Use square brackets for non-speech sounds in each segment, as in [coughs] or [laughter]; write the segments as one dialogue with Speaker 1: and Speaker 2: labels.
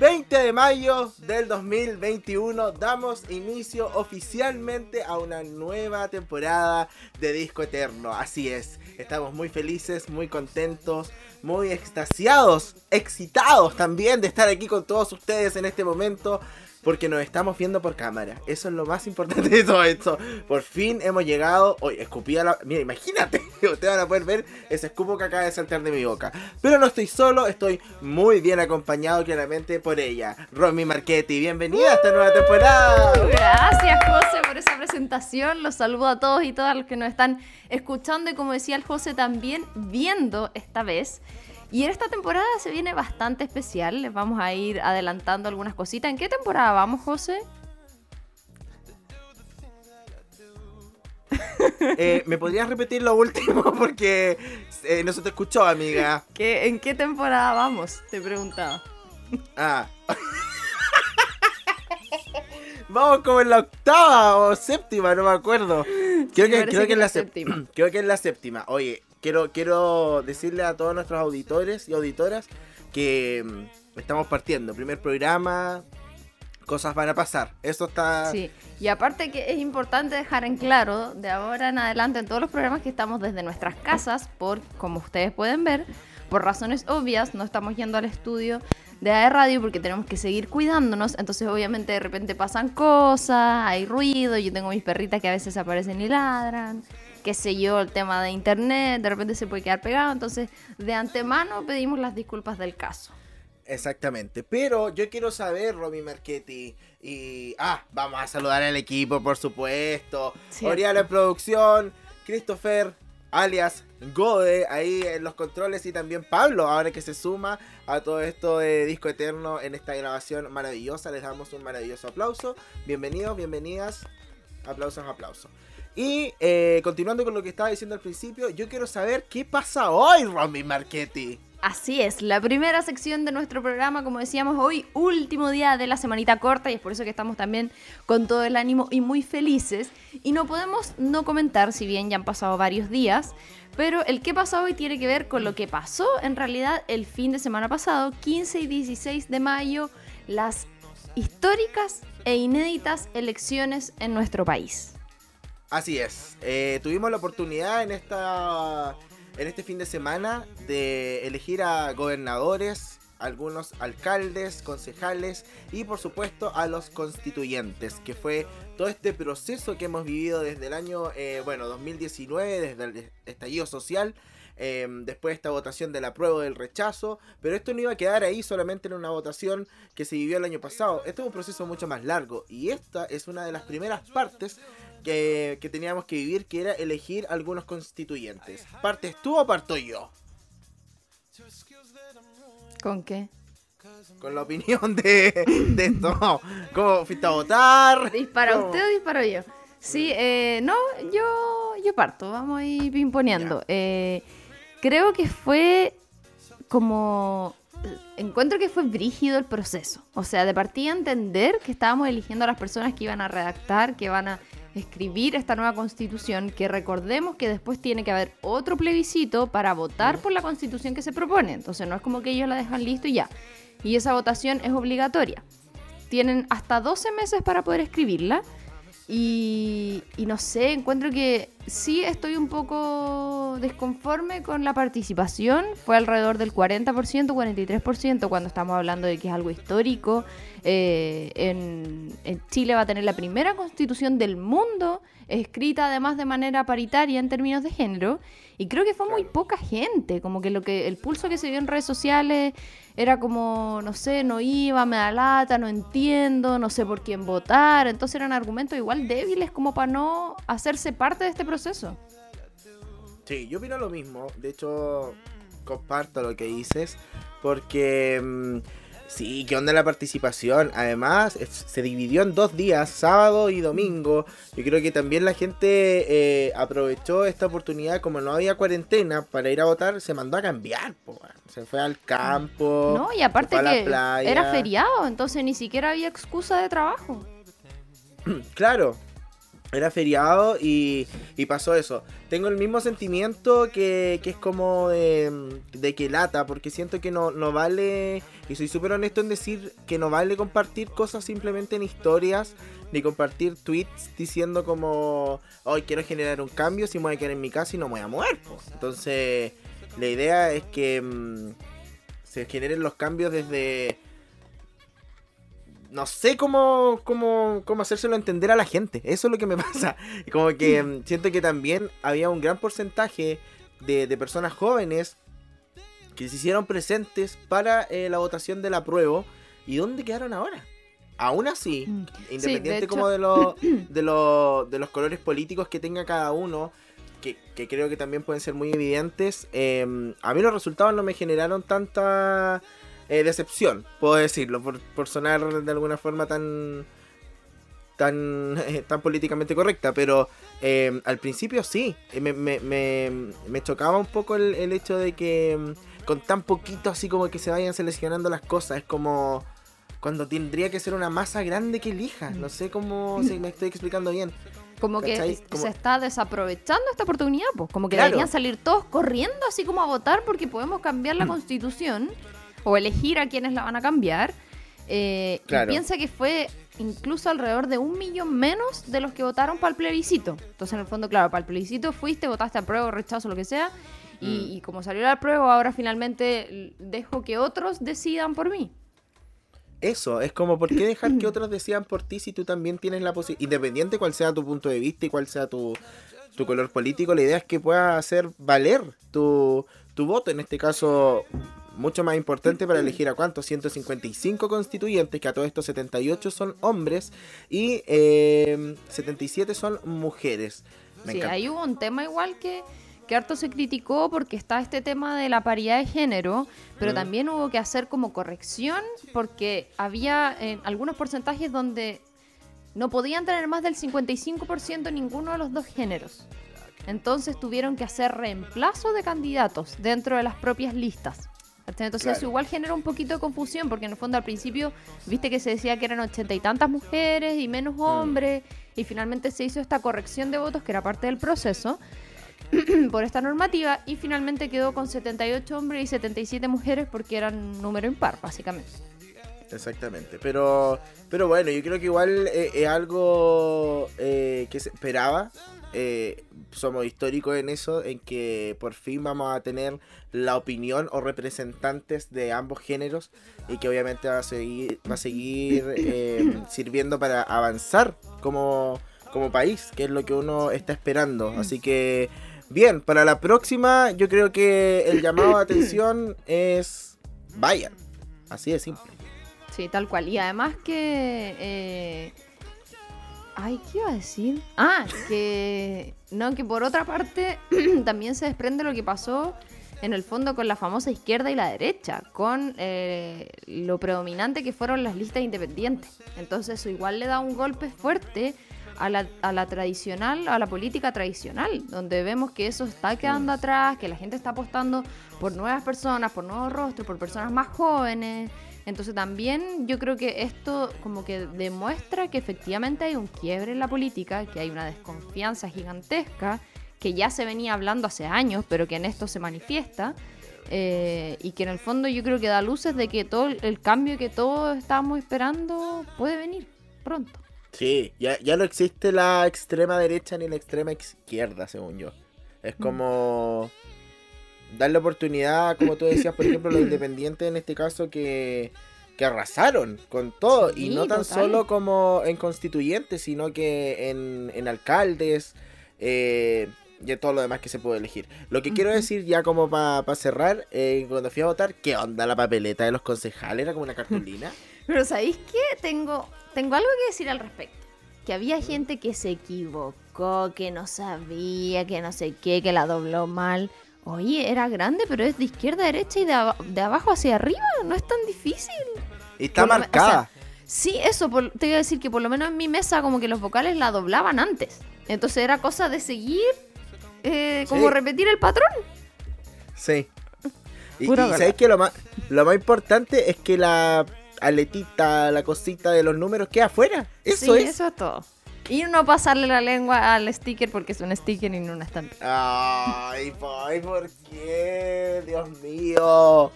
Speaker 1: 20 de mayo del 2021 damos inicio oficialmente a una nueva temporada de Disco Eterno. Así es, estamos muy felices, muy contentos, muy extasiados, excitados también de estar aquí con todos ustedes en este momento. Porque nos estamos viendo por cámara. Eso es lo más importante de todo esto. Por fin hemos llegado. Hoy escupí a la. Mira, imagínate. [laughs] Ustedes van a poder ver ese escupo que acaba de saltar de mi boca. Pero no estoy solo. Estoy muy bien acompañado claramente por ella. Romy Marchetti. Bienvenida a esta nueva temporada.
Speaker 2: Gracias, José, por esa presentación. Los saludo a todos y todas los que nos están escuchando y como decía el José también viendo esta vez. Y en esta temporada se viene bastante especial. Les vamos a ir adelantando algunas cositas. ¿En qué temporada vamos, José?
Speaker 1: Eh, ¿Me podrías repetir lo último? [laughs] Porque eh, no se te escuchó, amiga.
Speaker 2: ¿Qué, ¿En qué temporada vamos? Te preguntaba.
Speaker 1: Ah. [laughs] Vamos como en la octava o séptima, no me acuerdo. Creo, que, creo que,
Speaker 2: que
Speaker 1: es la séptima. [clears throat] Creo que es la séptima. Oye, quiero, quiero decirle a todos nuestros auditores y auditoras que mm, estamos partiendo. Primer programa, cosas van a pasar. Eso está...
Speaker 2: Sí, y aparte que es importante dejar en claro de ahora en adelante en todos los programas que estamos desde nuestras casas, por como ustedes pueden ver, por razones obvias, no estamos yendo al estudio de AE Radio porque tenemos que seguir cuidándonos, entonces obviamente de repente pasan cosas, hay ruido, yo tengo mis perritas que a veces aparecen y ladran, qué sé yo, el tema de internet, de repente se puede quedar pegado, entonces de antemano pedimos las disculpas del caso.
Speaker 1: Exactamente. Pero yo quiero saber, Romy Marchetti. Y. Ah, vamos a saludar al equipo, por supuesto. Oriana en producción. Christopher, alias Gode, ahí en los controles. Y también Pablo, ahora que se suma a todo esto de Disco Eterno en esta grabación maravillosa. Les damos un maravilloso aplauso. Bienvenidos, bienvenidas. Aplausos, aplausos. Y eh, continuando con lo que estaba diciendo al principio, yo quiero saber qué pasa hoy, Romy Marchetti.
Speaker 2: Así es, la primera sección de nuestro programa, como decíamos hoy, último día de la semanita corta y es por eso que estamos también con todo el ánimo y muy felices. Y no podemos no comentar, si bien ya han pasado varios días, pero el que pasa hoy tiene que ver con lo que pasó en realidad el fin de semana pasado, 15 y 16 de mayo, las históricas e inéditas elecciones en nuestro país.
Speaker 1: Así es. Eh, tuvimos la oportunidad en esta en este fin de semana de elegir a gobernadores, algunos alcaldes, concejales y por supuesto a los constituyentes, que fue todo este proceso que hemos vivido desde el año eh, bueno 2019, desde el estallido social. eh, después de esta votación del apruebo del rechazo, pero esto no iba a quedar ahí solamente en una votación que se vivió el año pasado. Esto es un proceso mucho más largo y esta es una de las primeras partes que, que teníamos que vivir, que era elegir algunos constituyentes. ¿Partes tú o parto yo?
Speaker 2: ¿Con qué?
Speaker 1: Con la opinión de, de esto. ¿Cómo fuiste a votar?
Speaker 2: ¿Dispara
Speaker 1: ¿Cómo?
Speaker 2: usted o disparo yo? Sí, eh, no, yo, yo parto, vamos a ir pimponeando. Eh, creo que fue como... Encuentro que fue brígido el proceso. O sea, de partida entender que estábamos eligiendo a las personas que iban a redactar, que van a escribir esta nueva constitución, que recordemos que después tiene que haber otro plebiscito para votar por la constitución que se propone. Entonces no es como que ellos la dejan listo y ya. Y esa votación es obligatoria tienen hasta 12 meses para poder escribirla. Y, y no sé, encuentro que sí estoy un poco desconforme con la participación. Fue alrededor del 40%, 43% cuando estamos hablando de que es algo histórico. Eh, en, en Chile va a tener la primera constitución del mundo escrita además de manera paritaria en términos de género. Y creo que fue muy poca gente, como que lo que el pulso que se vio en redes sociales era como, no sé, no iba, me da lata, no entiendo, no sé por quién votar. Entonces eran argumentos igual débiles como para no hacerse parte de este proceso.
Speaker 1: Sí, yo opino lo mismo. De hecho, comparto lo que dices. porque mm, sí, ¿qué onda la participación? Además, se dividió en dos días, sábado y domingo. Yo creo que también la gente eh, aprovechó esta oportunidad, como no había cuarentena para ir a votar, se mandó a cambiar, se fue al campo.
Speaker 2: No, y aparte que era feriado, entonces ni siquiera había excusa de trabajo. [clears throat]
Speaker 1: claro, era feriado y, pasó eso. Tengo el mismo sentimiento que, es como de, que lata, porque siento que no, no vale, y soy súper honesto en decir que no vale compartir cosas simplemente en historias, ni compartir tweets diciendo como, hoy quiero generar un cambio, si me voy a quedar en mi casa y no me voy a mover. Entonces, la idea es que mm, se generen los cambios desde no sé cómo, cómo, cómo hacérselo entender a la gente. Eso es lo que me [laughs] pasa. Como que mm, siento que también había un gran porcentaje de, personas jóvenes que se hicieron presentes para eh, la votación del apruebo. ¿Y dónde quedaron ahora? Aún así, mm. independiente como de, los [clears throat] de, lo, de los colores políticos que tenga cada uno, que, creo que también pueden ser muy evidentes, em, a mí los resultados no me generaron tanta eh, decepción, puedo decirlo, por, sonar de alguna forma tan tan, tan políticamente correcta, pero eh, al principio sí, eh, me, me, me, chocaba un poco el, hecho de que mm, con tan poquito así como que se vayan seleccionando las cosas, es como cuando tendría que ser una masa grande que elija, no sé cómo si me estoy explicando bien.
Speaker 2: Como que se está desaprovechando esta oportunidad, pues como que deberían salir todos corriendo así como a votar porque podemos cambiar la constitución o elegir a quienes la van a cambiar. Eh, y piensa que fue incluso alrededor de un millón menos de los que votaron para el plebiscito. Entonces, en el fondo, claro, para el plebiscito fuiste, votaste a prueba, rechazo, lo que sea. Y, mm. como salió la prueba, ahora finalmente dejo que otros decidan por mí.
Speaker 1: Eso, es como, ¿por qué dejar que [clears throat] otros decidan por ti si tú también tienes la posibilidad, independiente cuál sea tu punto de vista y cuál sea tu, tu color político, la idea es que puedas hacer valer tu, tu voto, en este caso mucho más importante para elegir a cuántos, 155 constituyentes, que a todos estos 78 son hombres y 77 eh, son mujeres.
Speaker 2: sí, ahí hubo un tema igual que, que harto se criticó porque está este tema de la paridad de género, pero mm. también hubo que hacer como corrección porque había en algunos porcentajes donde no podían tener más del 55% ninguno de los dos géneros. Entonces tuvieron que hacer reemplazo de candidatos dentro de las propias listas. Entonces eso igual genera un poquito de confusión, porque en el fondo al principio viste que se decía que eran ochenta y tantas mujeres y menos mm. hombres, y finalmente se hizo esta corrección de votos que era parte del proceso [clears throat] por esta normativa, y finalmente quedó con 78 hombres y 77 mujeres porque eran número impar, básicamente.
Speaker 1: Exactamente, pero pero bueno, yo creo que igual eh, es algo eh, que se esperaba eh, somos históricos en eso, en que por fin vamos a tener la opinión o representantes de ambos géneros y que obviamente va a seguir, va a seguir eh, [laughs] sirviendo para avanzar como, como país, que es lo que uno está esperando. Así que, bien, para la próxima yo creo que el llamado de atención es vayan, así de simple.
Speaker 2: Sí, tal cual. Y además que... Eh Ay, ¿qué iba a decir? Ah, que. No, que por otra parte [clears throat] también se desprende lo que pasó en el fondo con la famosa izquierda y la derecha, con eh, lo predominante que fueron las listas independientes. Entonces, eso igual le da un golpe fuerte a la, a la tradicional, a la política tradicional, donde vemos que eso está quedando atrás, que la gente está apostando por nuevas personas, por nuevos rostros, por personas más jóvenes. Entonces también yo creo que esto como que demuestra que efectivamente hay un quiebre en la política, que hay una desconfianza gigantesca, que ya se venía hablando hace años, pero que en esto se manifiesta. Eh, y que en el fondo yo creo que da luces de que todo el cambio que todos estábamos esperando puede venir pronto.
Speaker 1: Sí, ya, ya no existe la extrema derecha ni la extrema izquierda, según yo. Es mm. Darle oportunidad, como tú decías, por ejemplo, los [coughs] independientes en este caso que, que arrasaron con todo. y no tan solo como en constituyentes, sino que en, en alcaldes eh, y en todo lo demás que se puede elegir. Lo que quiero decir ya como para cerrar, eh, cuando fui a votar, ¿qué onda la papeleta de los concejales? Era como una cartulina. [laughs]
Speaker 2: Pero ¿sabéis qué? Tengo, tengo algo que decir al respecto. Que había gente que se equivocó, que no sabía, que no sé qué, que la dobló mal. Oye, era grande, pero es de izquierda a derecha y de, aba- de abajo hacia arriba. No es tan difícil.
Speaker 1: Y está
Speaker 2: Por lo me- o sea,
Speaker 1: marcada.
Speaker 2: Sí, eso, por- te iba a decir que por lo menos en mi mesa como que los vocales la doblaban antes. Entonces era cosa de seguir, eh, como
Speaker 1: Sí.
Speaker 2: repetir el patrón.
Speaker 1: Sí. Y, y sabéis que lo más, lo más importante es que la aletita, la cosita de los números queda afuera. Eso
Speaker 2: sí,
Speaker 1: es.
Speaker 2: eso es todo. Y no pasarle la lengua al sticker porque es un sticker y no una estampita.
Speaker 1: Ay, ay, ¿por qué? Dios mío.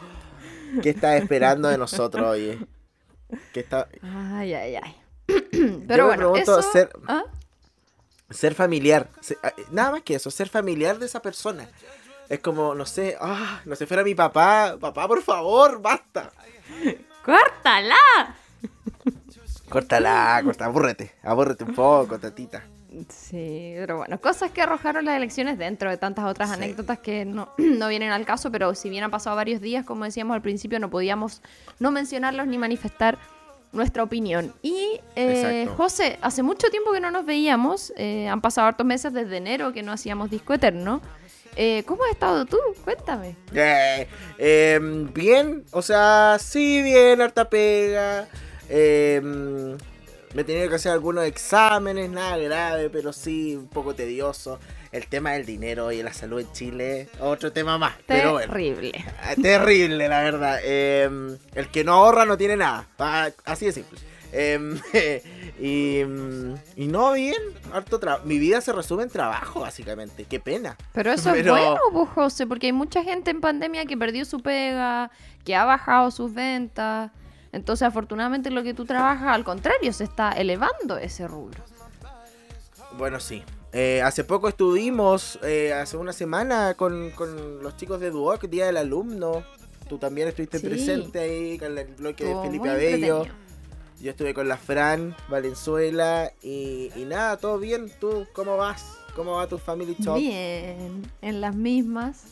Speaker 1: ¿Qué estás esperando de nosotros, oye? ¿Qué está...
Speaker 2: Ay, ay, ay. [clears throat] Pero bueno,
Speaker 1: pregunto,
Speaker 2: eso...
Speaker 1: ser-
Speaker 2: ¿Ah?
Speaker 1: Ser familiar. ah, nada más que eso, ser familiar de esa persona. Es como, no sé, ah, no sé, fuera mi papá. Papá, por favor, basta.
Speaker 2: ¡Córtala!
Speaker 1: Córtala, corta, abúrrete. Abúrrete un poco, tatita.
Speaker 2: Sí, pero bueno, cosas que arrojaron las elecciones dentro de tantas otras
Speaker 1: Sí.
Speaker 2: anécdotas que no, [clears throat] no vienen al caso, pero si bien han pasado varios días, como decíamos al principio, no podíamos no mencionarlos ni manifestar nuestra opinión. Y eh. José, hace mucho tiempo que no nos veíamos, eh, han pasado hartos meses desde enero que no hacíamos disco eterno. Eh, ¿Cómo has estado tú? Cuéntame.
Speaker 1: Em, bien, o sea, sí, bien, harta pega. Em, me he tenido que hacer algunos exámenes, nada grave, pero sí, un poco tedioso. El tema del dinero y la salud en Chile, otro tema más. Pero bueno,
Speaker 2: Terrible.
Speaker 1: Ah, terrible, la verdad. Em, el que no ahorra no tiene nada. Así de simple. Em, [laughs] y, y no, bien, harto trabajo. Mi vida se resume en trabajo, básicamente. Qué pena.
Speaker 2: Pero eso
Speaker 1: Pero-
Speaker 2: es bueno, pues, José, porque hay mucha gente en pandemia que perdió su pega, que ha bajado sus ventas. Entonces, afortunadamente, lo que tú trabajas, al contrario, se está elevando ese rubro.
Speaker 1: Bueno, sí. Eh, hace poco estuvimos, eh, hace una semana, con, con los chicos de Duoc, Día del Alumno. Tú también estuviste
Speaker 2: Sí.
Speaker 1: presente ahí con el bloque
Speaker 2: Estuvo
Speaker 1: de Felipe Abello. Yo estuve con la Fran Valenzuela y, y nada, todo bien. ¿Tú cómo vas? ¿Cómo va tu family talk?
Speaker 2: Bien, en las mismas.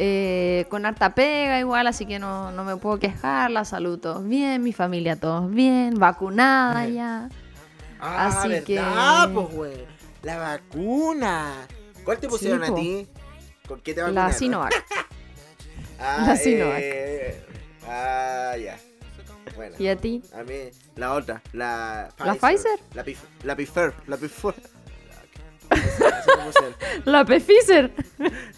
Speaker 2: Eh, con harta pega igual, así que no, no me puedo quejar. La salud todos bien, mi familia todos bien, vacunada ya.
Speaker 1: Ah,
Speaker 2: Así
Speaker 1: ¿verdad?
Speaker 2: que-
Speaker 1: pues, güey. La vacuna. ¿Cuál te pusieron a ti? ¿Con qué te
Speaker 2: La
Speaker 1: vacunaron?
Speaker 2: Sinovac. [laughs]
Speaker 1: Ah,
Speaker 2: la Sinovac.
Speaker 1: eh, ah, ya. Bueno.
Speaker 2: ¿Y a ti?
Speaker 1: A mí, la otra, la
Speaker 2: ¿La Pfizer?
Speaker 1: La, pif, la Pifer, la Pifer. [laughs] Me pusieron.
Speaker 2: La Pfizer.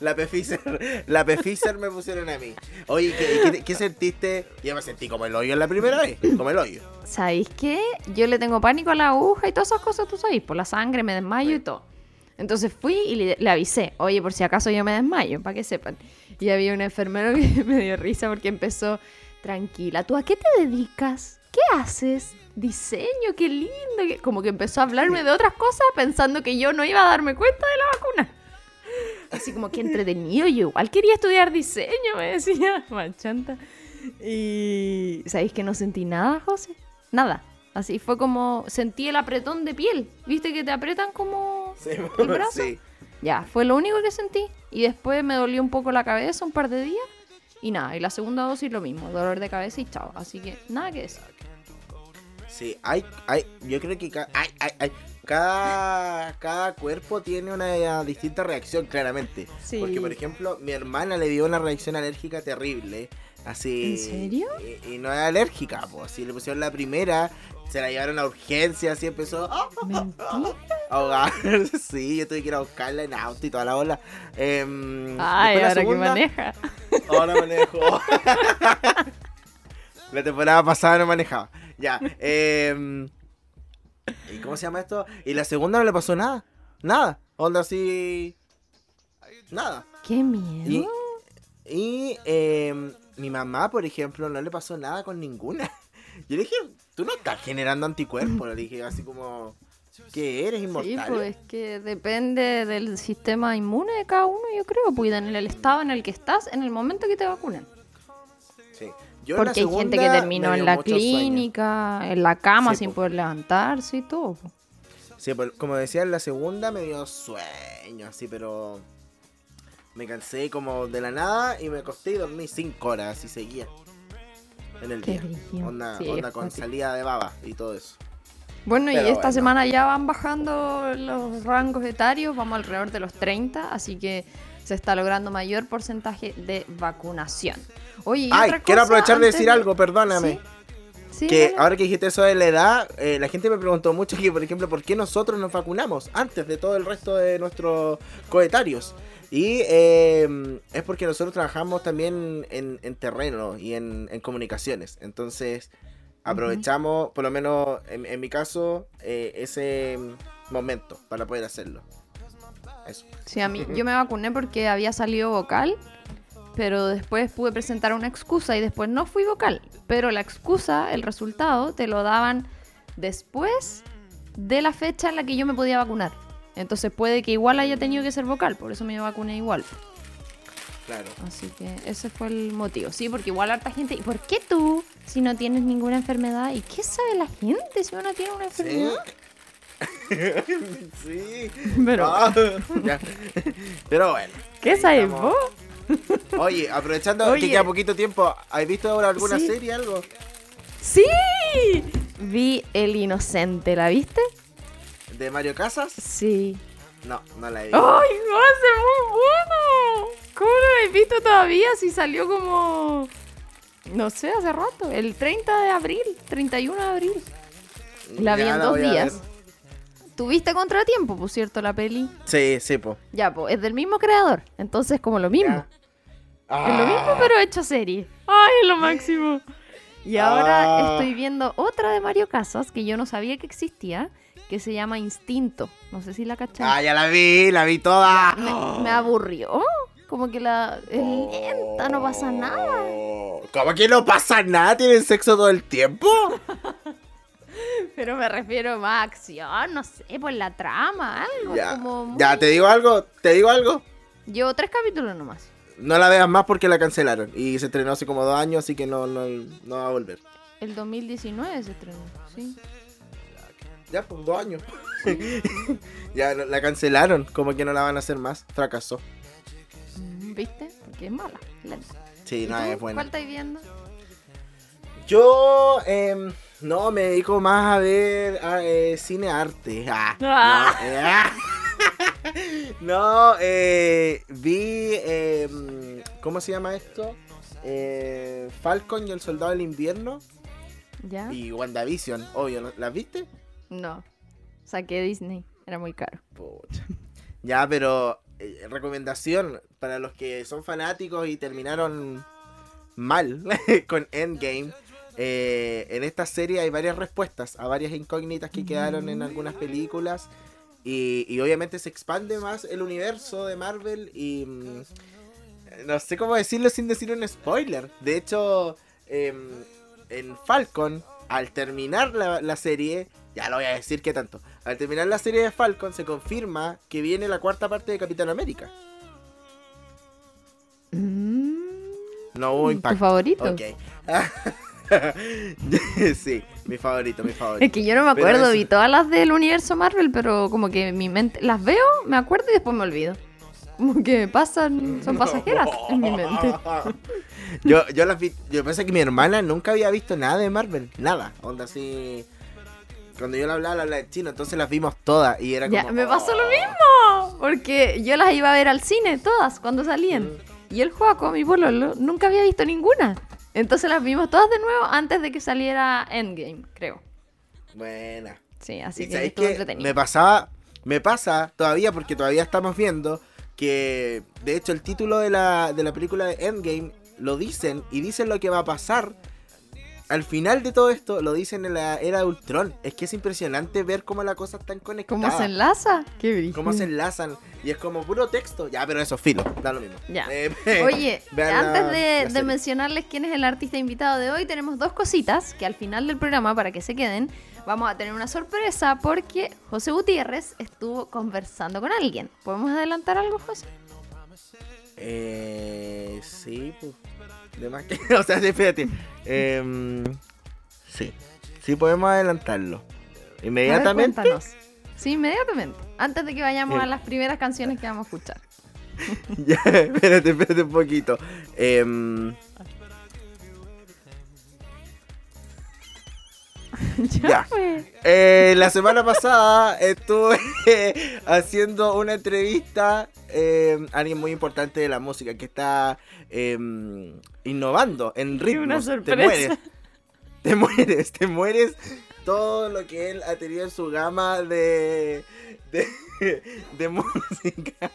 Speaker 1: La Pfizer, la Pfizer me pusieron a mí. Oye, ¿qué, qué, qué sentiste? Yo me sentí como el hoyo la primera vez, como el hoyo.
Speaker 2: ¿Sabéis qué? Yo le tengo pánico a la aguja y todas esas cosas, tú sabéis, por la sangre, me desmayo y todo. Entonces fui y le, le avisé, oye, por si acaso yo me desmayo, para que sepan. Y había un enfermero [laughs] que me dio risa porque empezó, tranquila, ¿tú a qué te dedicas? ¿Qué haces? Diseño, qué lindo. que-". Como que empezó a hablarme de otras cosas pensando que yo no iba a darme cuenta de la vacuna. Así como que entretenido, yo igual quería estudiar diseño, me decía, [laughs] manchanta. Y ¿sabéis que no sentí nada, José? Nada. Así fue como sentí el apretón de piel. ¿Viste que te apretan como
Speaker 1: Sí, [laughs]
Speaker 2: el brazo?
Speaker 1: sí.
Speaker 2: Ya, fue lo único que sentí. Y después me dolió un poco la cabeza un par de días. Y nada, y la segunda dosis lo mismo, dolor de cabeza y chao. Así que nada que decir.
Speaker 1: Sí, hay, hay, yo creo que ca- hay, hay, hay- cada, cada cuerpo tiene una distinta reacción, claramente.
Speaker 2: Sí.
Speaker 1: Porque, por ejemplo, mi hermana le dio una reacción alérgica terrible. Así.
Speaker 2: ¿En serio?
Speaker 1: Y, y no es alérgica, pues. Si le pusieron la primera, se la llevaron a urgencia, así empezó.
Speaker 2: Mentira.
Speaker 1: a ahogar. [laughs] sí, yo tuve que ir a buscarla en auto y toda la ola. Em,
Speaker 2: Ay, ahora que
Speaker 1: segunda-
Speaker 2: maneja.
Speaker 1: Ahora manejo. [laughs] La temporada pasada no manejaba. Ya. em, ¿Y cómo se llama esto? Y la segunda no le pasó nada. Nada. Onda así. Nada.
Speaker 2: Qué miedo.
Speaker 1: Y, y em, mi mamá, por ejemplo, no le pasó nada con ninguna. [laughs] Yo le dije, tú no estás generando anticuerpos. Le dije así como, ¿qué eres
Speaker 2: Sí,
Speaker 1: inmortal?
Speaker 2: pues que depende del sistema inmune de cada uno, yo creo, pues en el estado en el que estás en el momento que te vacunan.
Speaker 1: Sí. Yo
Speaker 2: Porque hay gente que terminó en la
Speaker 1: sueño.
Speaker 2: clínica, en la cama
Speaker 1: Sí,
Speaker 2: sin
Speaker 1: po.
Speaker 2: poder levantarse y todo. po.
Speaker 1: Sí, pues, como decía, en la segunda me dio sueño, así, pero me cansé como de la nada y me acosté y dormí cinco horas y seguía en el
Speaker 2: Qué
Speaker 1: día. Onda,
Speaker 2: Sí,
Speaker 1: onda con
Speaker 2: cuático.
Speaker 1: salida de baba y todo eso.
Speaker 2: Bueno, y esta
Speaker 1: bueno.
Speaker 2: semana ya van bajando los rangos etarios, vamos alrededor de los 30, así que se está logrando mayor porcentaje de vacunación. Oye, y
Speaker 1: Ay,
Speaker 2: otra
Speaker 1: quiero aprovechar de decir algo, perdóname.
Speaker 2: ¿Sí? Sí,
Speaker 1: que
Speaker 2: dale.
Speaker 1: ahora que dijiste eso de la edad, eh, la gente me preguntó mucho que, por ejemplo, ¿por qué nosotros nos vacunamos antes de todo el resto de nuestros coetarios? Y eh, es porque nosotros trabajamos también en, en terreno y en, en comunicaciones. Entonces, aprovechamos, por lo menos en, en mi caso, eh, ese momento para poder hacerlo. Eso.
Speaker 2: Sí, a mí, yo me vacuné porque había salido vocal, pero después pude presentar una excusa y después no fui vocal. Pero la excusa, el resultado, te lo daban después de la fecha en la que yo me podía vacunar. Entonces puede que igual haya tenido que ser vocal, por eso me vacuné igual.
Speaker 1: Claro.
Speaker 2: Así que ese fue el motivo. Sí, porque igual harta gente. ¿Y por qué tú si no tienes ninguna enfermedad? ¿Y qué sabe la gente si uno tiene una enfermedad? [laughs]
Speaker 1: sí.
Speaker 2: Pero,
Speaker 1: Ah. [laughs] Pero bueno.
Speaker 2: ¿qué sabes vos?
Speaker 1: Oye, aprovechando
Speaker 2: Oye.
Speaker 1: que queda poquito tiempo, ¿has visto ahora alguna
Speaker 2: Sí.
Speaker 1: serie, algo?
Speaker 2: ¡Sí! Vi El Inocente, ¿la viste?
Speaker 1: ¿De Mario Casas?
Speaker 2: Sí.
Speaker 1: No, no la he visto.
Speaker 2: ¡Ay, no, muy bueno! ¿Cómo no la he visto todavía si salió como... No sé, hace rato. El 30 de abril, 31 de abril. La vi
Speaker 1: Ya
Speaker 2: en
Speaker 1: la
Speaker 2: dos días. ¿Tuviste Contratiempo, por cierto, la peli?
Speaker 1: Sí, sí, po.
Speaker 2: Ya, pues, es del mismo creador. Entonces, como lo mismo. Es lo mismo, pero hecho serie. ¡Ay, es lo máximo! Y ahora
Speaker 1: Ah.
Speaker 2: estoy viendo otra de Mario Casas que yo no sabía que existía, que se llama Instinto. No sé si la cachai.
Speaker 1: Ah, ya la vi, la vi toda.
Speaker 2: me, [gasps] me aburrió. Como que la es lenta, no pasa nada.
Speaker 1: Oh, ¿Cómo que no pasa nada? ¿Tienen sexo todo el tiempo? [laughs]
Speaker 2: Pero me refiero más a acción, no sé, por la trama, algo
Speaker 1: Ya,
Speaker 2: como muy-
Speaker 1: ya, te digo algo, te digo algo.
Speaker 2: Llevo tres capítulos nomás.
Speaker 1: No la veas más porque la cancelaron. Y se estrenó hace como dos años, así que no, no, no va a volver.
Speaker 2: El 2019 se estrenó, sí.
Speaker 1: Ya, pues dos años. [laughs] ya la cancelaron, como que no la van a hacer más. Fracasó.
Speaker 2: Mm, ¿Viste? Porque es mala, lenta.
Speaker 1: Sí,
Speaker 2: ¿Y
Speaker 1: no,
Speaker 2: tú?
Speaker 1: es buena.
Speaker 2: ¿Cuál estáis viendo?
Speaker 1: Yo, em, no, me dedico más a ver a, eh, cine arte. Ah,
Speaker 2: Ah.
Speaker 1: No, eh, ah. [laughs] No, eh, vi, em, ¿cómo se llama esto? Eh, Falcon y el Soldado del Invierno
Speaker 2: ¿Ya?
Speaker 1: y WandaVision, obvio. ¿las viste?
Speaker 2: No. Saqué Disney, era muy caro.
Speaker 1: Pucha. Ya, pero eh, recomendación para los que son fanáticos y terminaron mal [laughs] con Endgame. eh, en esta serie hay varias respuestas a varias incógnitas que quedaron en algunas películas. Y, y obviamente se expande más el universo de Marvel y... mm, no sé cómo decirlo sin decir un spoiler. De hecho, em, en Falcon, al terminar la, la serie, ya lo voy a decir que tanto. Al terminar la serie de Falcon, se confirma que viene la cuarta parte de Capitán América. No hubo
Speaker 2: ¿Tu
Speaker 1: impacto.
Speaker 2: favorito?
Speaker 1: Ok. [laughs] sí, mi favorito, mi favorito.
Speaker 2: Es que yo no me acuerdo, vi todas las del universo Marvel, pero como que mi mente las veo, me acuerdo y después me olvido. Como que pasan, son pasajeras en mi mente. [laughs]
Speaker 1: yo, yo las vi, yo pensé que mi hermana nunca había visto nada de Marvel, nada, onda así. Cuando yo le hablaba, la hablaba en chino, entonces las vimos todas y era
Speaker 2: Ya,
Speaker 1: como.
Speaker 2: me pasó lo
Speaker 1: "Oh".
Speaker 2: mismo, porque yo las iba a ver al cine todas cuando salían.
Speaker 1: Mm.
Speaker 2: Y el juego, mi pololo, nunca había visto ninguna. Entonces las vimos todas de nuevo antes de que saliera Endgame, creo.
Speaker 1: Buena.
Speaker 2: Sí, así que
Speaker 1: sabéis
Speaker 2: estuvo
Speaker 1: que
Speaker 2: entretenido.
Speaker 1: me pasaba, me pasa todavía porque todavía estamos viendo que de hecho el título de la, de la película de Endgame lo dicen y dicen lo que va a pasar. Al final de todo esto lo dicen en la era de Ultron. Es que es impresionante ver cómo las cosas están conectadas.
Speaker 2: ¿Cómo se enlaza? Qué brillo.
Speaker 1: Cómo se enlazan. Y es como puro texto. Ya, pero eso, filo. Da lo mismo.
Speaker 2: Ya.
Speaker 1: Eh, [laughs]
Speaker 2: Oye,
Speaker 1: vean la-
Speaker 2: antes de,
Speaker 1: la
Speaker 2: de mencionarles quién es el artista invitado de hoy, tenemos dos cositas que al final del programa, para que se queden, vamos a tener una sorpresa porque José Gutiérrez estuvo conversando con alguien. ¿Podemos adelantar algo, José?
Speaker 1: Eh, sí, pues. De más que. [laughs] O sea, sí, espérate. Em, sí. Sí, podemos adelantarlo.
Speaker 2: Ver,
Speaker 1: Inmediatamente.
Speaker 2: cuéntanos. Sí, inmediatamente. Antes de que vayamos a las primeras canciones que vamos a escuchar. [laughs]
Speaker 1: ya, espérate, espérate un poquito. Em, [laughs] Ya. Eh, la semana pasada estuve [laughs] haciendo una entrevista eh, a alguien muy importante de la música que está em, innovando en ritmos.
Speaker 2: una
Speaker 1: Te
Speaker 2: sorpresa.
Speaker 1: mueres. Te mueres, te mueres todo lo que él ha tenido en su gama de, de, [laughs] de música.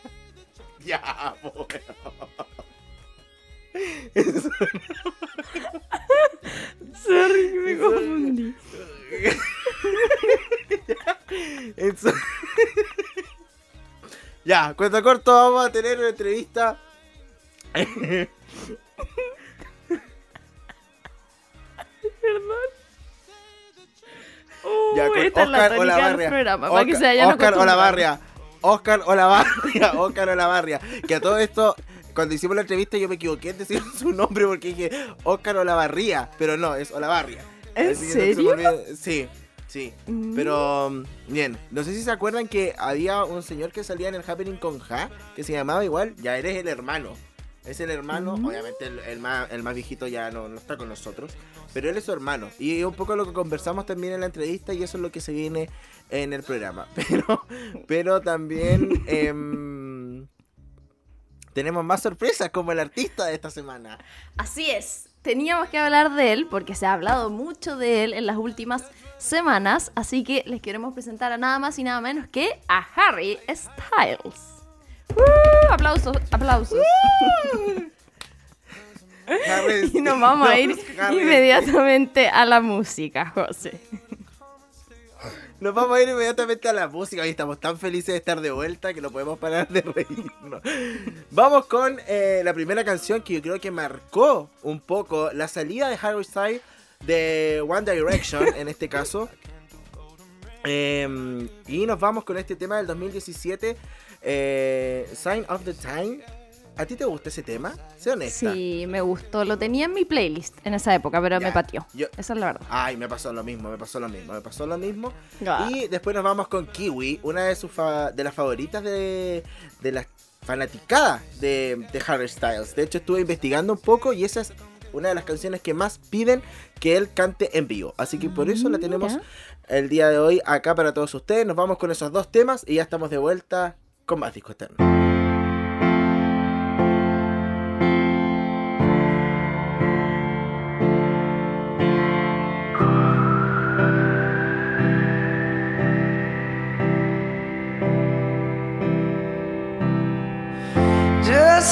Speaker 1: Ya, bueno. Eso-
Speaker 2: Sorry, me confundí.
Speaker 1: eso- ya, cuento corto, vamos a tener una entrevista.
Speaker 2: Perdón. Uh,
Speaker 1: Ya, con
Speaker 2: esta es la
Speaker 1: Oscar
Speaker 2: del programa, para que
Speaker 1: Oscar-
Speaker 2: se vayan
Speaker 1: Oscar. Olavarria. Oscar Olavarria. [laughs] Oscar Olavarria. Que a todo esto, cuando hicimos la entrevista, yo me equivoqué en decir [laughs] su nombre porque dije Oscar Olavarría. Pero no, es Olavarria.
Speaker 2: ¿En
Speaker 1: Así que no se me
Speaker 2: serio?
Speaker 1: Sí, sí.
Speaker 2: Mm.
Speaker 1: Pero, mm, bien. No sé si se acuerdan que había un señor que salía en el Happening con Ja, que se llamaba igual, ya eres el hermano. Es el hermano,
Speaker 2: Mm.
Speaker 1: obviamente el, el más, el más viejito ya no, no está con nosotros, pero él es su hermano. Y es un poco lo que conversamos también en la entrevista y eso es lo que se viene en el programa. [laughs] Pero, pero también [laughs] em, tenemos más sorpresas como el artista de esta semana.
Speaker 2: Así es. Teníamos que hablar de él porque se ha hablado mucho de él en las últimas semanas, así que les queremos presentar a nada más y nada menos que a Harry Styles. ¡Uh! aplausos, aplausos.
Speaker 1: Harry- [laughs]
Speaker 2: Y nos vamos a ir inmediatamente a la música, José.
Speaker 1: Nos vamos a ir inmediatamente a la música. Hoy estamos tan felices de estar de vuelta que no podemos parar de reírnos. Vamos con eh, la primera canción que yo creo que marcó un poco la salida de Harry Styles de One Direction, en este caso. Eh, y nos vamos con este tema del 2017, eh, Sign of the Time. ¿A ti te gusta ese tema? Sé honesta.
Speaker 2: Sí, me gustó. Lo tenía en mi playlist en esa época, pero
Speaker 1: Ya,
Speaker 2: me pateó.
Speaker 1: yo-
Speaker 2: Esa es la verdad.
Speaker 1: Ay, me pasó lo mismo, me pasó lo mismo, me pasó lo mismo.
Speaker 2: Ah.
Speaker 1: Y después nos vamos con Kiwi, una de sus fa- de las favoritas de, de las fanaticadas de, de Harry Styles. De hecho, estuve investigando un poco y esa es una de las canciones que más piden que él cante en vivo. Así que por eso la tenemos
Speaker 2: Mira.
Speaker 1: el día de hoy acá para todos ustedes. Nos vamos con esos dos temas y ya estamos de vuelta con más disco eterno.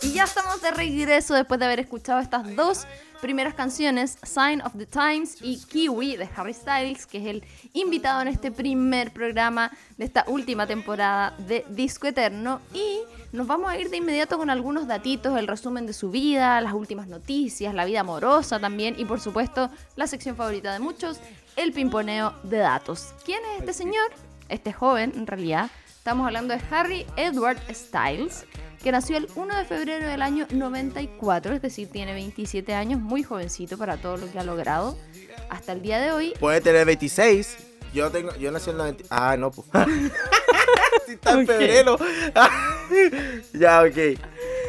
Speaker 2: Y ya estamos de regreso después de haber escuchado estas dos primeras canciones, Sign of the Times y Kiwi de Harry Styles, que es el invitado en este primer programa de esta última temporada de Disco Eterno. Y nos vamos a ir de inmediato con algunos datitos, el resumen de su vida, las últimas noticias, la vida amorosa también y por supuesto la sección favorita de muchos, el pimponeo de datos. ¿Quién es este señor? Este joven en realidad. Estamos hablando de Harry Edward Styles, que nació el 1 de febrero del año 94, es decir, tiene 27 años, muy jovencito para todo lo que ha logrado hasta el día de hoy.
Speaker 1: Puede tener 26. Yo tengo, yo nací en el 90. Ah, no, pues. [laughs] si está en febrero. [laughs] ya, ok.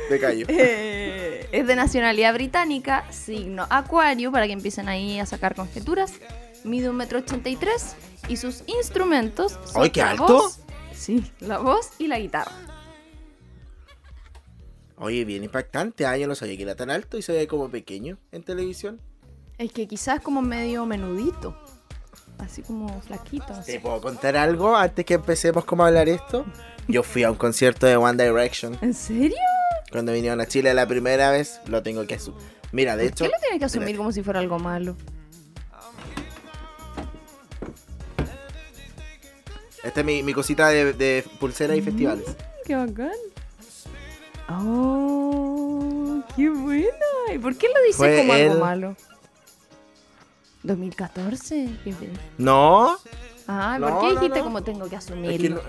Speaker 1: Me callo. [laughs]
Speaker 2: Eh, es de nacionalidad británica, signo acuario, para que empiecen ahí a sacar conjeturas. Mide 1,83 m y sus instrumentos son
Speaker 1: ¡Ay, qué alto!
Speaker 2: voz- sí, la voz y la guitarra.
Speaker 1: Oye, bien impactante. Ah, yo no sabía que era tan alto y se ve como pequeño en televisión.
Speaker 2: Es que quizás como medio menudito. Así como flaquito. así.
Speaker 1: ¿Te puedo contar algo antes que empecemos como a hablar esto? Yo fui a un concierto de One Direction.
Speaker 2: ¿En serio?
Speaker 1: Cuando vinieron a Chile la primera vez, lo tengo que asumir. Mira, de
Speaker 2: ¿Por
Speaker 1: hecho.
Speaker 2: qué lo tienes que asumir
Speaker 1: mira,
Speaker 2: como si fuera algo malo?
Speaker 1: Esta es mi, mi cosita de, de pulseras y festivales.
Speaker 2: ¡Qué bacán! ¡Oh! ¡Qué buena! ¿Y por qué lo dices
Speaker 1: Fue
Speaker 2: como algo malo? ¿2014? ¿Qué fe-
Speaker 1: No,
Speaker 2: Ah,
Speaker 1: No,
Speaker 2: ¿por qué dijiste
Speaker 1: no.
Speaker 2: como tengo que
Speaker 1: es que
Speaker 2: asumirlo?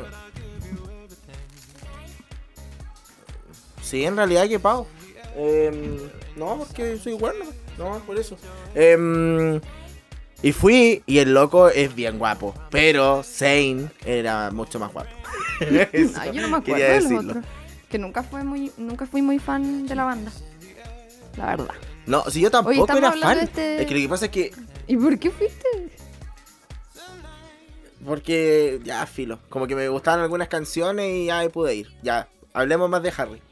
Speaker 1: Sí, en realidad, que pavo. Em, no, porque soy bueno. No, por eso. Em, y fui, y el loco es bien guapo. Pero Zane era mucho más guapo. [laughs] Eso
Speaker 2: yo no me acuerdo de los otros. Que nunca, fue muy, nunca fui muy fan de la banda. La verdad.
Speaker 1: No, si yo tampoco era fan.
Speaker 2: este-
Speaker 1: Es que lo que pasa es que.
Speaker 2: ¿Y por qué fuiste?
Speaker 1: Porque. Ya, filo. Como que me gustaban algunas canciones y ya pude ir. Ya. Hablemos más de Harry.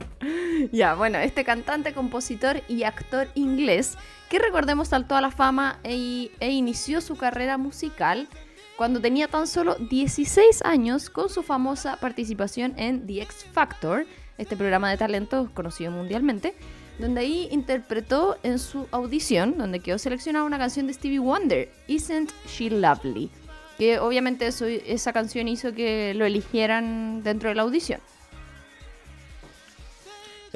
Speaker 1: [laughs]
Speaker 2: Ya, bueno, este cantante, compositor y actor inglés, que recordemos saltó a la fama e, e inició su carrera musical cuando tenía tan solo 16 años con su famosa participación en The X Factor, este programa de talentos conocido mundialmente, donde ahí interpretó en su audición, donde quedó seleccionada una canción de Stevie Wonder, Isn't She Lovely, que obviamente eso- esa canción hizo que lo eligieran dentro de la audición.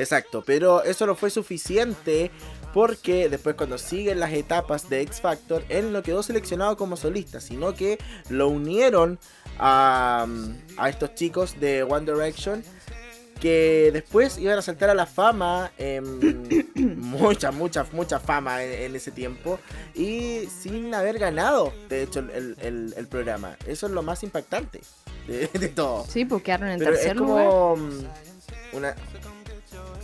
Speaker 1: Exacto, pero eso no fue suficiente porque después cuando siguen las etapas de X Factor, él no quedó seleccionado como solista, sino que lo unieron a, a estos chicos de One Direction que después iban a saltar a la fama, em, [coughs] mucha, mucha, mucha fama en, en ese tiempo, y sin haber ganado, de hecho, el, el- el programa. Eso es lo más impactante de, de todo.
Speaker 2: Sí, pues quedaron en
Speaker 1: Pero
Speaker 2: tercer
Speaker 1: es
Speaker 2: lugar.
Speaker 1: como mm, una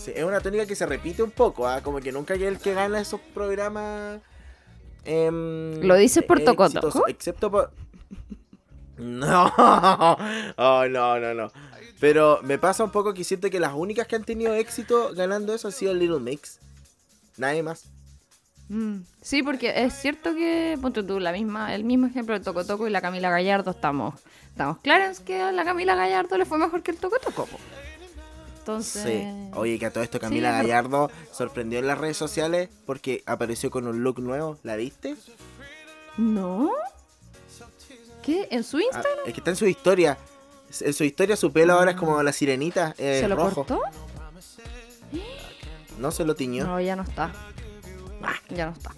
Speaker 1: sí, es una tónica que se repite un poco, ¿ah? como que nunca hay el que gana esos programas. em,
Speaker 2: ¿Lo dices por
Speaker 1: eh,
Speaker 2: Toco
Speaker 1: exitosos,
Speaker 2: Toco?
Speaker 1: Excepto por. [laughs] No, oh, no, no, no. Pero me pasa un poco que siento que las únicas que han tenido éxito ganando eso han sido Little Mix. Nadie más.
Speaker 2: Mm, Sí, porque es cierto que, ponte tú, la misma, el mismo ejemplo de Toco Toco y la Camila Gallardo, estamos, estamos claros que a la Camila Gallardo le fue mejor que el Toco Toco. Entonces,
Speaker 1: Sí. Oye, que a todo esto Camila
Speaker 2: Sí,
Speaker 1: Gallardo sorprendió en las redes sociales porque apareció con un look nuevo. ¿La viste?
Speaker 2: ¿no? ¿Qué? ¿En su
Speaker 1: Ah,
Speaker 2: Instagram?
Speaker 1: es que está en su historia. En su historia su pelo ahora es como la sirenita, eh,
Speaker 2: ¿Se lo
Speaker 1: rojo.
Speaker 2: cortó? [gasps]
Speaker 1: No se lo tiñó.
Speaker 2: No, ya no está.
Speaker 1: Ah,
Speaker 2: Ya no está.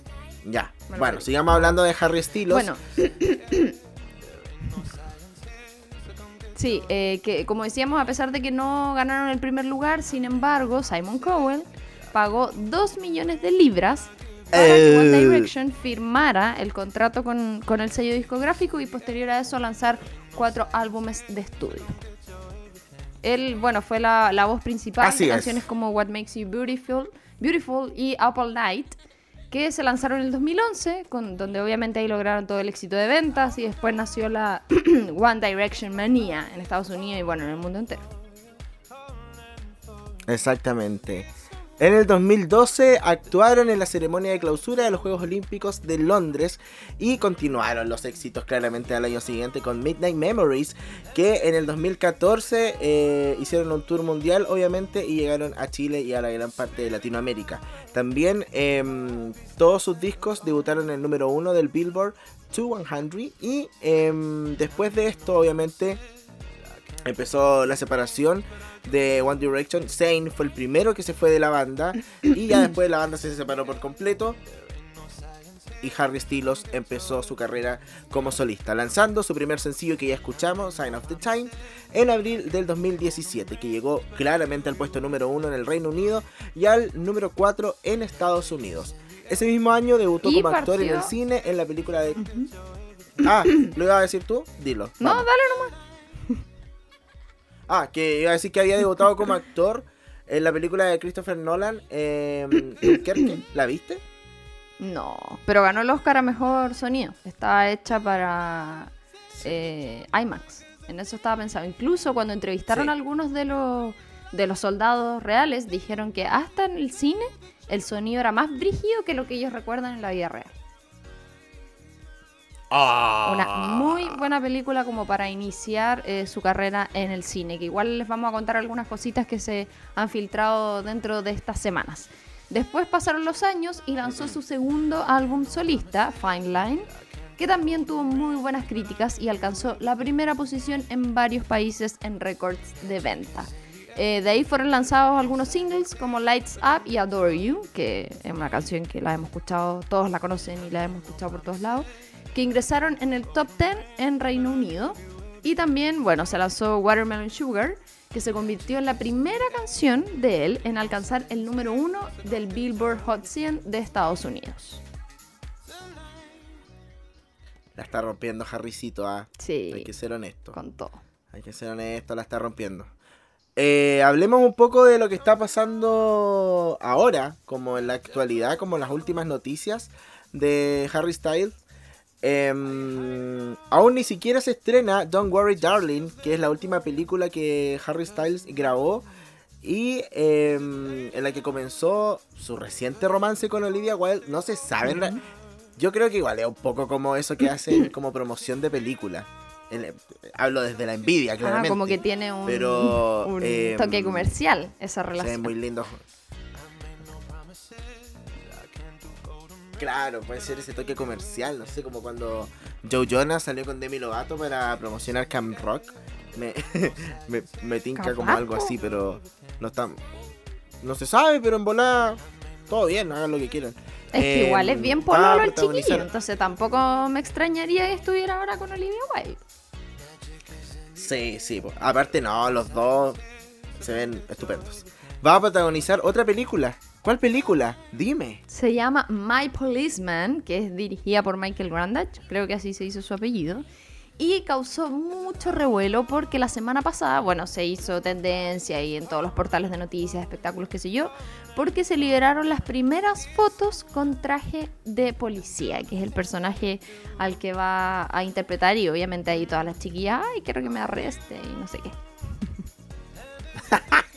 Speaker 1: ya. Bueno,
Speaker 2: perdí.
Speaker 1: sigamos hablando de Harry Styles.
Speaker 2: Bueno. [laughs] Sí, eh, que como decíamos, a pesar de que no ganaron el primer lugar, sin embargo, Simon Cowell pagó 2 millones de libras para que One
Speaker 1: Eh.
Speaker 2: Direction firmara el contrato con, con el sello discográfico y posterior a eso lanzar cuatro álbumes de estudio. Él, bueno, fue la, la voz principal
Speaker 1: Así
Speaker 2: de
Speaker 1: es.
Speaker 2: canciones como What Makes You Beautiful, Beautiful y All Night, que se lanzaron en el 2011, con, donde obviamente ahí lograron todo el éxito de ventas y después nació la [clears throat] One Direction manía en Estados Unidos y bueno, en el mundo entero.
Speaker 1: Exactamente. En el 2012 actuaron en la ceremonia de clausura de los Juegos Olímpicos de Londres y continuaron los éxitos claramente al año siguiente con Midnight Memories, que en el 2014 eh, hicieron un tour mundial obviamente y llegaron a Chile y a la gran parte de Latinoamérica. También em, todos sus discos debutaron en el número uno del Billboard 200 y em, después de esto obviamente empezó la separación de One Direction. Zayn fue el primero que se fue de la banda y ya después la banda se separó por completo. Y Harry Styles empezó su carrera como solista, lanzando su primer sencillo que ya escuchamos, Sign of the Time, en abril del 2017, que llegó claramente al puesto número uno en el Reino Unido y al número 4 en Estados Unidos. Ese mismo año debutó como actor en el cine en la película de... Ah, ¿lo ibas a decir tú? Dilo.
Speaker 2: No, dale nomás.
Speaker 1: Ah, que iba a decir que había debutado como actor en la película de Christopher Nolan, eh. ¿La viste?
Speaker 2: No, pero ganó el Oscar a Mejor Sonido. Estaba hecha para eh, IMAX. En eso estaba pensado. Incluso cuando entrevistaron
Speaker 1: Sí.
Speaker 2: a algunos de los, de los soldados reales, dijeron que hasta en el cine el sonido era más brígido que lo que ellos recuerdan en la vida real. Una muy buena película como para iniciar eh, su carrera en el cine, que igual les vamos a contar algunas cositas que se han filtrado dentro de estas semanas. Después pasaron los años y lanzó su segundo álbum solista, Fine Line, que también tuvo muy buenas críticas y alcanzó la primera posición en varios países en récords de venta. Eh, de ahí fueron lanzados algunos singles como Lights Up y Adore You, que es una canción que la hemos escuchado, todos la conocen y la hemos escuchado por todos lados, que ingresaron en el top 10 en Reino Unido. Y también, bueno, se lanzó Watermelon Sugar, que se convirtió en la primera canción de él en alcanzar el número uno del Billboard Hot 100 de Estados Unidos.
Speaker 1: La está rompiendo Harrycito, ah.
Speaker 2: Sí,
Speaker 1: Hay que ser honesto.
Speaker 2: con todo.
Speaker 1: Hay que ser honesto, la está rompiendo. Eh, hablemos un poco de lo que está pasando ahora, como en la actualidad, como las últimas noticias de Harry Styles. Em, aún ni siquiera se estrena Don't Worry Darling, que es la última película que Harry Styles grabó y em, en la que comenzó su reciente romance con Olivia Wilde. No se sabe, yo creo que igual es un poco como eso que hacen [clears throat] como promoción de película hablo desde la envidia, claramente.
Speaker 2: Ah, como que tiene un,
Speaker 1: em,
Speaker 2: toque comercial esa relación.
Speaker 1: Es muy lindo. Claro, puede ser ese toque comercial, no sé, como cuando Joe Jonas salió con Demi Lovato para promocionar Camp Rock. Me, [laughs] me, tinca como algo así, pero no está. No se sabe, pero en volada, todo bien, hagan lo que quieran.
Speaker 2: Es que igual es em, bien pololo el chiquillo, entonces tampoco me extrañaría que estuviera ahora con Olivia Wilde.
Speaker 1: Sí, sí. Aparte, no, los dos se ven estupendos. Va a protagonizar otra película. ¿Cuál película? Dime.
Speaker 2: Se llama My Policeman, que es dirigida por Michael Grandach, creo que así se hizo su apellido y causó mucho revuelo porque la semana pasada, bueno, se hizo tendencia y en todos los portales de noticias, espectáculos, qué sé yo, porque se liberaron las primeras fotos con traje de policía, que es el personaje al que va a interpretar y obviamente ahí todas las chiquillas, ay, quiero que me arreste y no sé qué. [laughs]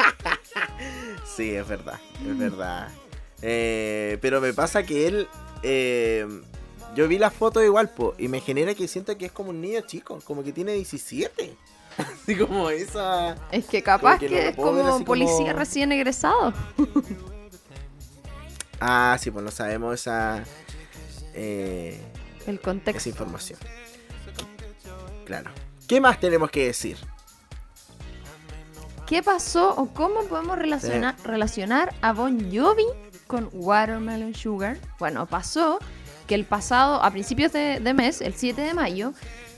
Speaker 1: sí, es verdad, es verdad. Eh, pero me pasa que él... Eh, yo vi la foto igual, po, y me genera que siento que es como un niño chico, como que tiene 17. [laughs] Así como esa.
Speaker 2: Es que capaz que, es como policía recién egresado. [laughs]
Speaker 1: ah, sí, pues no sabemos esa.
Speaker 2: Eh, El contexto.
Speaker 1: Esa información. Claro. ¿Qué más tenemos que decir?
Speaker 2: ¿Qué pasó o cómo podemos relacionar, relacionar a Bon Jovi con Watermelon Sugar? Bueno, pasó que el pasado, a principios de, mes, el 7 de mayo,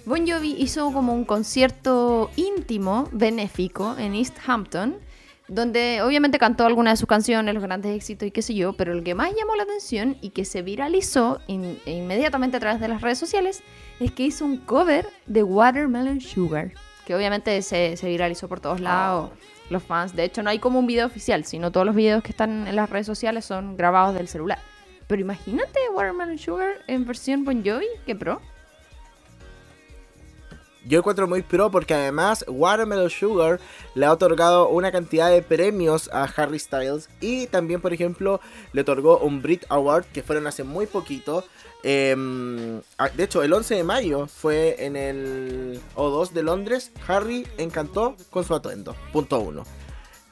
Speaker 2: Bon Jovi hizo como un concierto íntimo, benéfico, en East Hampton, donde obviamente cantó algunas de sus canciones, los grandes éxitos y qué sé yo, pero el que más llamó la atención y que se viralizó inmediatamente a través de las redes sociales es que hizo un cover de Watermelon Sugar, que obviamente se, se viralizó por todos lados. Los fans, de hecho, no hay como un video oficial, sino todos los videos que están en las redes sociales son grabados del celular. Pero imagínate Watermelon Sugar en versión Bon Jovi, que pro.
Speaker 1: Yo encuentro muy pro porque además Watermelon Sugar le ha otorgado una cantidad de premios a Harry Styles y también, por ejemplo, le otorgó un Brit Award que fueron hace muy poquito. Em, de hecho, el 11 de mayo fue en el O2 de Londres. Harry encantó con su atuendo. Punto uno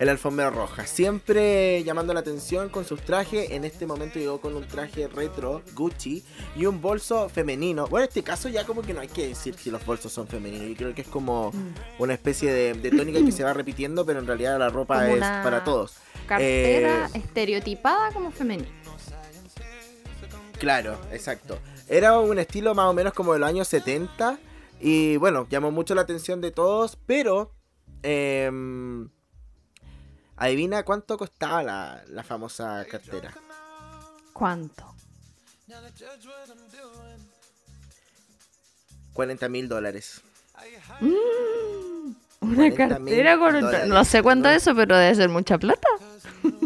Speaker 1: el alfombra roja. Siempre llamando la atención con sus trajes. En este momento llegó con un traje retro Gucci y un bolso femenino. Bueno, en este caso ya como que no hay que decir si los bolsos son femeninos. Yo creo que es como mm. una especie de, tónica que se va repitiendo, pero en realidad la ropa es para todos.
Speaker 2: Cartera eh, estereotipada como femenina.
Speaker 1: Claro, exacto. Era un estilo más o menos como de los años 70. Y bueno, llamó mucho la atención de todos, pero... Eh, Adivina cuánto costaba la, famosa cartera.
Speaker 2: ¿Cuánto?
Speaker 1: 40 mil dólares.
Speaker 2: Mm, una cartera con... No sé cuánto es eso, pero debe ser mucha plata. [laughs]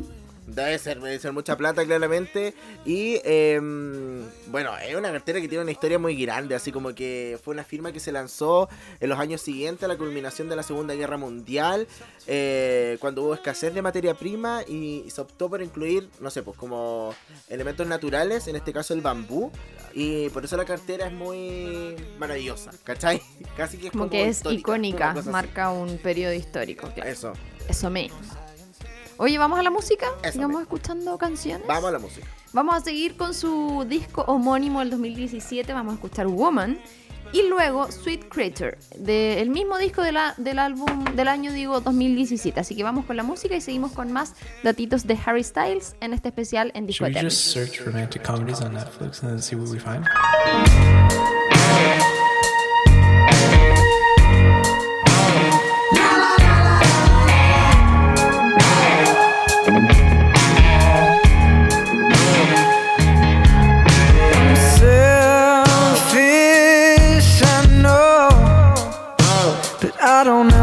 Speaker 1: Debe ser, debe ser mucha plata, claramente. Y em, bueno, es una cartera que tiene una historia muy grande, así como que fue una firma que se lanzó en los años siguientes a la culminación de la Segunda Guerra Mundial, eh, cuando hubo escasez de materia prima y se optó por incluir, no sé, pues como elementos naturales, en este caso el bambú. Y por eso la cartera es muy maravillosa, ¿cachai? [laughs]
Speaker 2: Casi que es como, que es icónica, marca un periodo histórico. Claro.
Speaker 1: Eso.
Speaker 2: Eso mismo. Oye, ¿vamos a la música? ¿Sigamos escuchando canciones?
Speaker 1: Vamos a la música.
Speaker 2: Vamos a seguir con su disco homónimo del 2017. Vamos a escuchar Woman. Y luego Sweet Creature, del mismo disco de la, del álbum del año, digo, 2017. Así que vamos con la música y seguimos con más datitos de Harry Styles en este especial en Disco
Speaker 3: I don't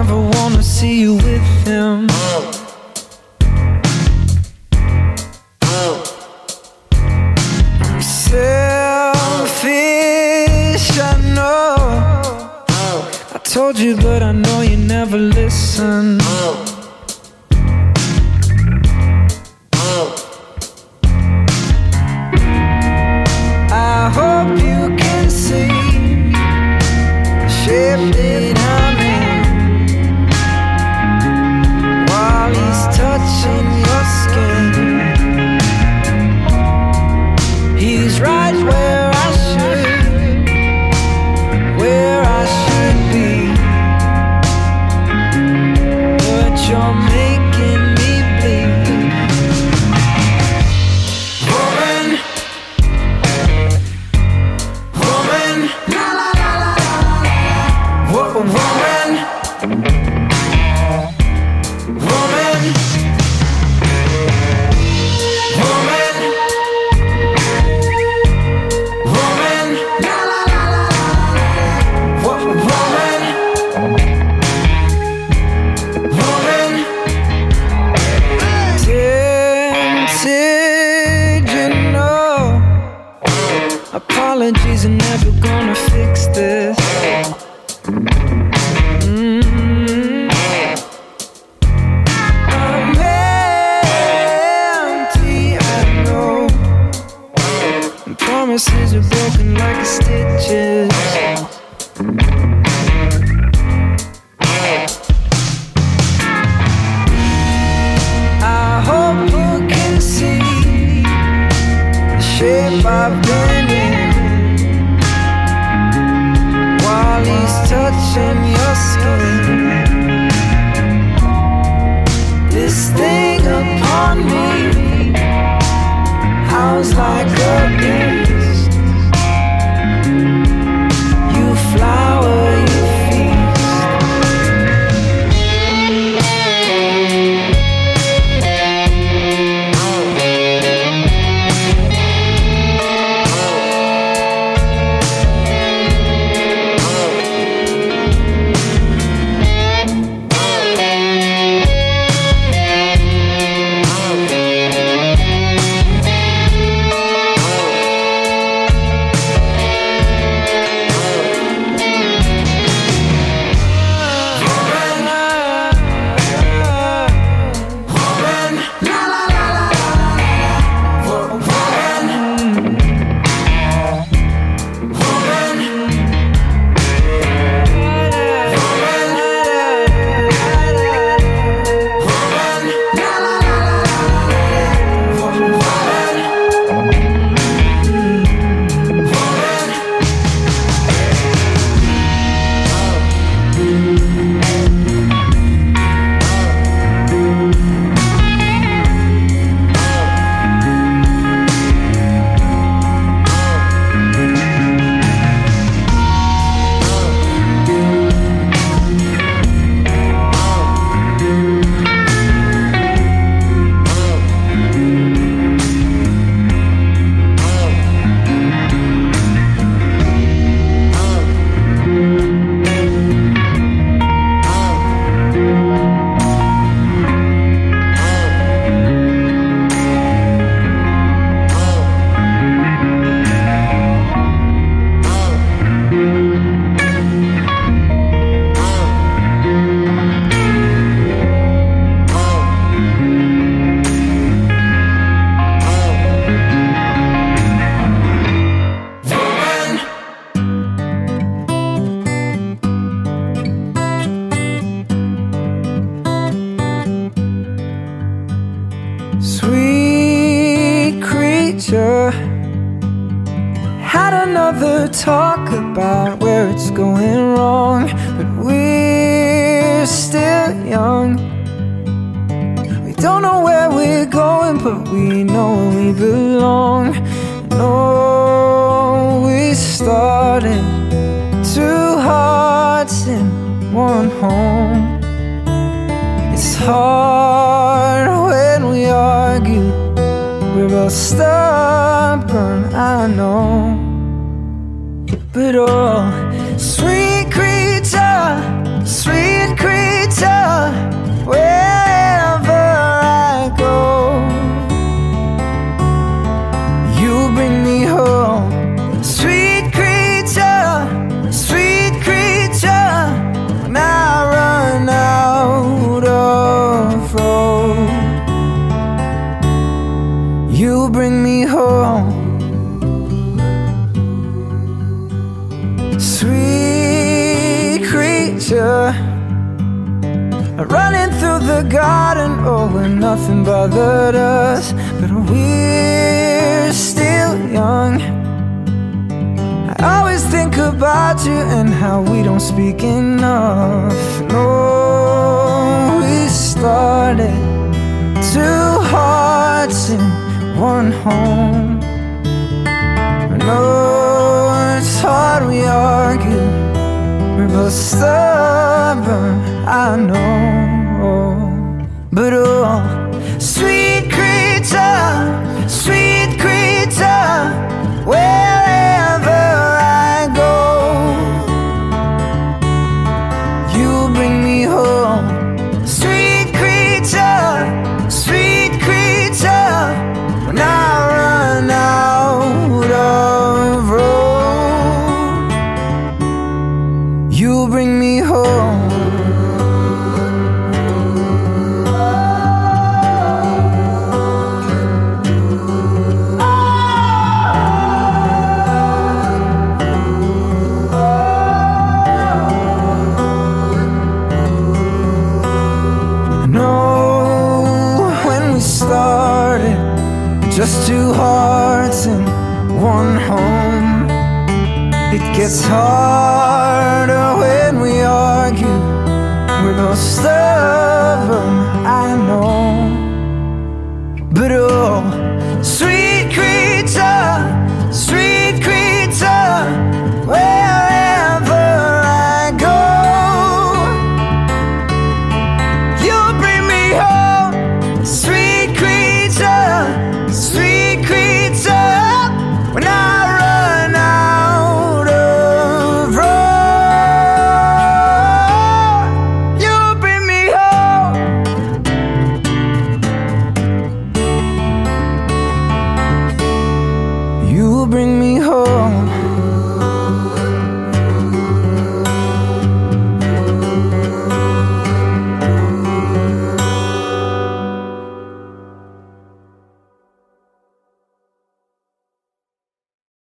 Speaker 3: home. It's hard when we argue. We're both stubborn, bothered us. But we're still young. I always think about you and how we don't speak enough. No, we started two hearts in one home. No, it's hard we argue. We're both stubborn, I know. But oh, creature,